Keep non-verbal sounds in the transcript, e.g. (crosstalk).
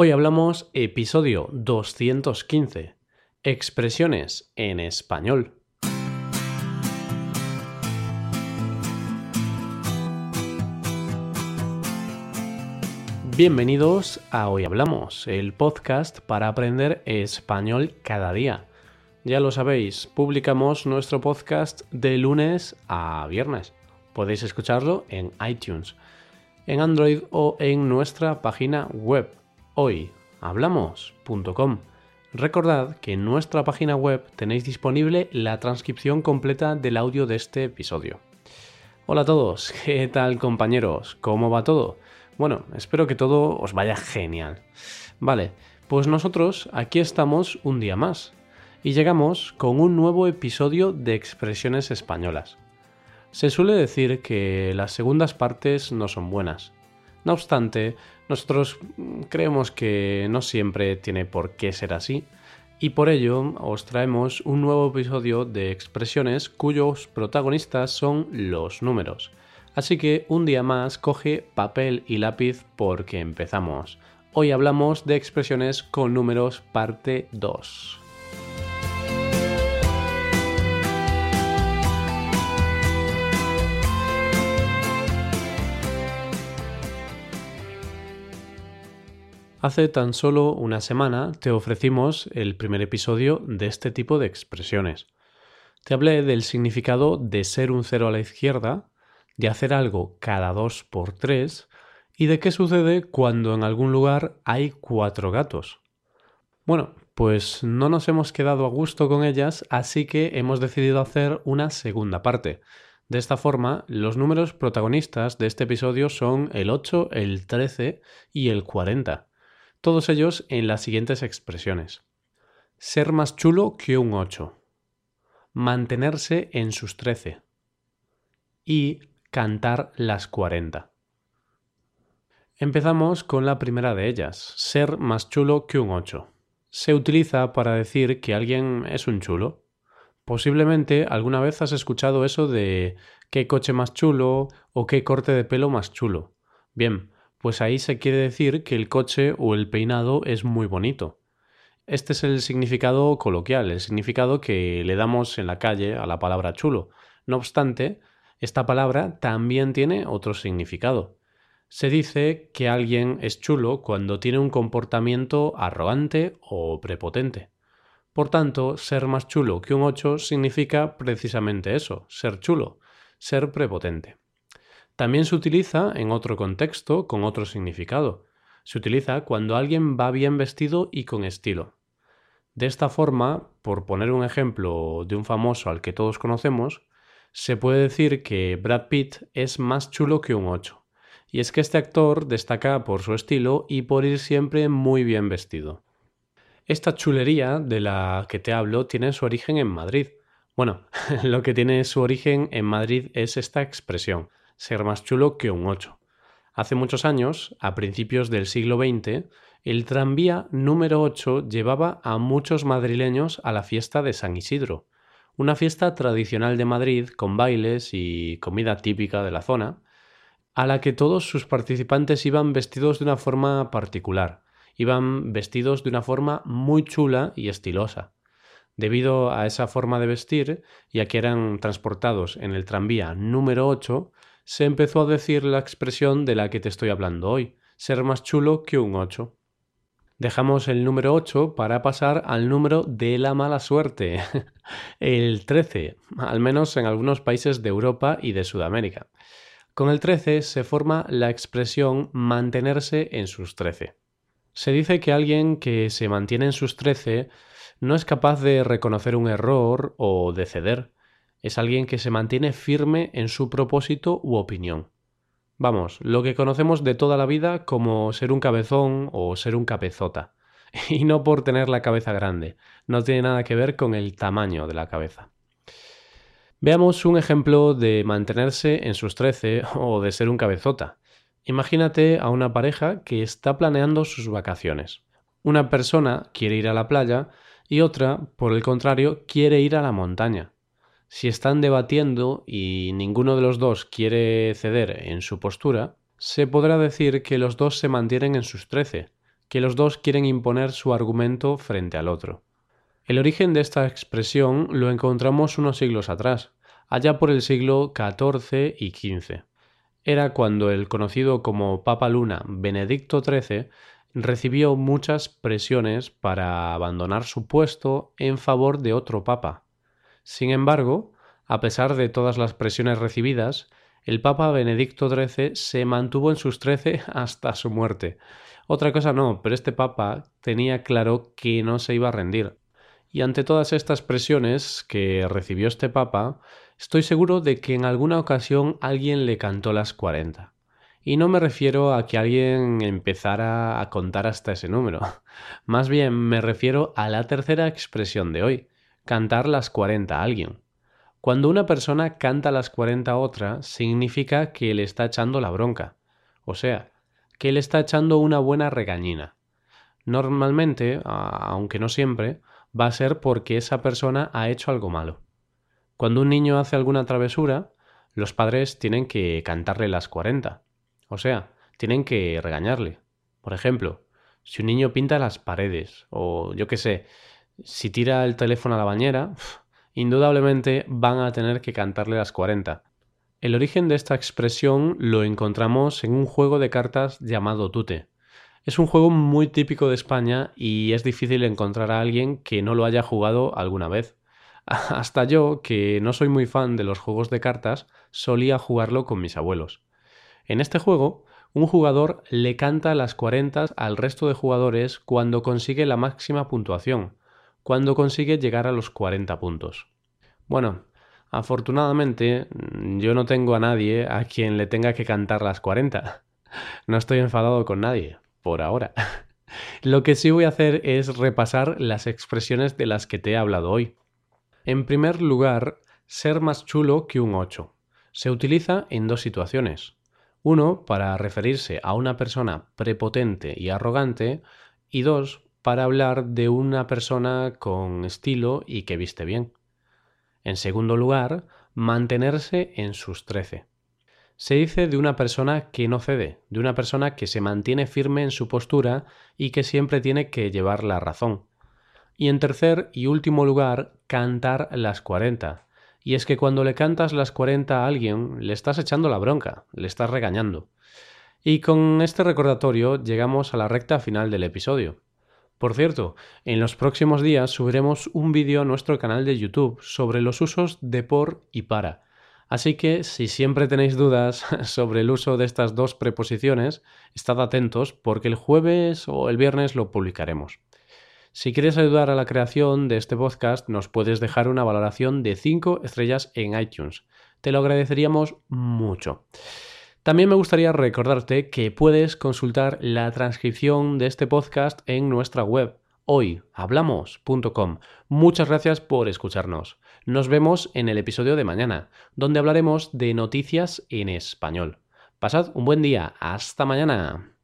Hoy hablamos episodio 215. Expresiones en español. Bienvenidos a Hoy Hablamos, el podcast para aprender español cada día. Ya lo sabéis, publicamos nuestro podcast de lunes a viernes. Podéis escucharlo en iTunes, en Android o en nuestra página web hoyhablamos.com. Recordad que en nuestra página web tenéis disponible la transcripción completa del audio de este episodio. Hola a todos, (laughs) ¿qué tal compañeros? ¿Cómo va todo? Bueno, espero que todo os vaya genial. Vale, pues nosotros aquí estamos un día más y llegamos con un nuevo episodio de expresiones españolas. Se suele decir que las segundas partes no son buenas. No obstante, nosotros mm, creemos que no siempre tiene por qué ser así y por ello os traemos un nuevo episodio de expresiones cuyos protagonistas son los números. Así que un día más coge papel y lápiz porque empezamos. Hoy hablamos de expresiones con números parte 2. Hace tan solo una semana te ofrecimos el primer episodio de este tipo de expresiones. Te hablé del significado de ser un cero a la izquierda, de hacer algo cada dos por tres y de qué sucede cuando en algún lugar hay cuatro gatos. Bueno, pues no nos hemos quedado a gusto con ellas, así que hemos decidido hacer una segunda parte. De esta forma, los números protagonistas de este episodio son el 8, el 13 y el 40 todos ellos en las siguientes expresiones. Ser más chulo que un 8. Mantenerse en sus 13. Y cantar las 40. Empezamos con la primera de ellas, ser más chulo que un 8. Se utiliza para decir que alguien es un chulo. Posiblemente alguna vez has escuchado eso de qué coche más chulo o qué corte de pelo más chulo. Bien, pues ahí se quiere decir que el coche o el peinado es muy bonito. Este es el significado coloquial, el significado que le damos en la calle a la palabra chulo. No obstante, esta palabra también tiene otro significado. Se dice que alguien es chulo cuando tiene un comportamiento arrogante o prepotente. Por tanto, ser más chulo que un 8 significa precisamente eso, ser chulo, ser prepotente. También se utiliza en otro contexto con otro significado. Se utiliza cuando alguien va bien vestido y con estilo. De esta forma, por poner un ejemplo de un famoso al que todos conocemos, se puede decir que Brad Pitt es más chulo que un 8. Y es que este actor destaca por su estilo y por ir siempre muy bien vestido. Esta chulería de la que te hablo tiene su origen en Madrid. Bueno, (laughs) lo que tiene su origen en Madrid es esta expresión ser más chulo que un 8. Hace muchos años, a principios del siglo XX, el tranvía número 8 llevaba a muchos madrileños a la fiesta de San Isidro, una fiesta tradicional de Madrid con bailes y comida típica de la zona, a la que todos sus participantes iban vestidos de una forma particular, iban vestidos de una forma muy chula y estilosa. Debido a esa forma de vestir y a que eran transportados en el tranvía número 8, se empezó a decir la expresión de la que te estoy hablando hoy, ser más chulo que un 8. Dejamos el número 8 para pasar al número de la mala suerte, (laughs) el 13, al menos en algunos países de Europa y de Sudamérica. Con el 13 se forma la expresión mantenerse en sus 13. Se dice que alguien que se mantiene en sus 13 no es capaz de reconocer un error o de ceder, es alguien que se mantiene firme en su propósito u opinión. Vamos, lo que conocemos de toda la vida como ser un cabezón o ser un cabezota. (laughs) Y no por tener la cabeza grande, no tiene nada que ver con el tamaño de la cabeza. Veamos un ejemplo de mantenerse en sus trece (laughs) o de ser un cabezota. Imagínate a una pareja que está planeando sus vacaciones. Una persona quiere ir a la playa y otra, por el contrario, quiere ir a la montaña si están debatiendo y ninguno de los dos quiere ceder en su postura, se podrá decir que los dos se mantienen en sus trece, que los dos quieren imponer su argumento frente al otro. El origen de esta expresión lo encontramos unos siglos atrás, allá por el siglo XIV y XV. Era cuando el conocido como Papa Luna Benedicto XIII recibió muchas presiones para abandonar su puesto en favor de otro papa. Sin embargo, a pesar de todas las presiones recibidas, el Papa Benedicto XIII se mantuvo en sus trece (laughs) hasta su muerte. Otra cosa no, pero este Papa tenía claro que no se iba a rendir. Y ante todas estas presiones que recibió este Papa, estoy seguro de que en alguna ocasión alguien le cantó las cuarenta. Y no me refiero a que alguien empezara a contar hasta ese número. (laughs) Más bien me refiero a la tercera expresión de hoy, cantar las cuarenta a alguien. Cuando una persona canta las cuarenta a otra, significa que le está echando la bronca. O sea, que le está echando una buena regañina. Normalmente, aunque no siempre, va a ser porque esa persona ha hecho algo malo. Cuando un niño hace alguna travesura, los padres tienen que cantarle las cuarenta. O sea, tienen que regañarle. Por ejemplo, si un niño pinta las paredes o yo qué sé, si tira el teléfono a la bañera, indudablemente van a tener que cantarle las 40. El origen de esta expresión lo encontramos en un juego de cartas llamado Tute. Es un juego muy típico de España y es difícil encontrar a alguien que no lo haya jugado alguna vez. (laughs) Hasta yo, que no soy muy fan de los juegos de cartas, solía jugarlo con mis abuelos. En este juego, un jugador le canta las 40 al resto de jugadores cuando consigue la máxima puntuación, cuando consigue llegar a los 40 puntos. Bueno, afortunadamente yo no tengo a nadie a quien le tenga que cantar las 40. (laughs) No estoy enfadado con nadie, por ahora. (laughs) Lo que sí voy a hacer es repasar las expresiones de las que te he hablado hoy. En primer lugar, ser más chulo que un 8. Se utiliza en dos situaciones. Uno, para referirse a una persona prepotente y arrogante. Y dos, para hablar de una persona con estilo y que viste bien. En segundo lugar, mantenerse en sus trece. Se dice de una persona que no cede, de una persona que se mantiene firme en su postura y que siempre tiene que llevar la razón. Y en tercer y último lugar, cantar las cuarenta. Y es que cuando le cantas las cuarenta a alguien, le estás echando la bronca, le estás regañando. Y con este recordatorio llegamos a la recta final del episodio. Por cierto, en los próximos días subiremos un vídeo a nuestro canal de YouTube sobre los usos de por y para. Así que si siempre tenéis dudas (laughs) sobre el uso de estas dos preposiciones, estad atentos porque el jueves o el viernes lo publicaremos. Si quieres ayudar a la creación de este podcast, nos puedes dejar una valoración de 5 estrellas en iTunes. Te lo agradeceríamos mucho. También me gustaría recordarte que puedes consultar la transcripción de este podcast en nuestra web hoyhablamos.com. Muchas gracias por escucharnos. Nos vemos en el episodio de mañana, donde hablaremos de noticias en español. Pasad un buen día. Hasta mañana.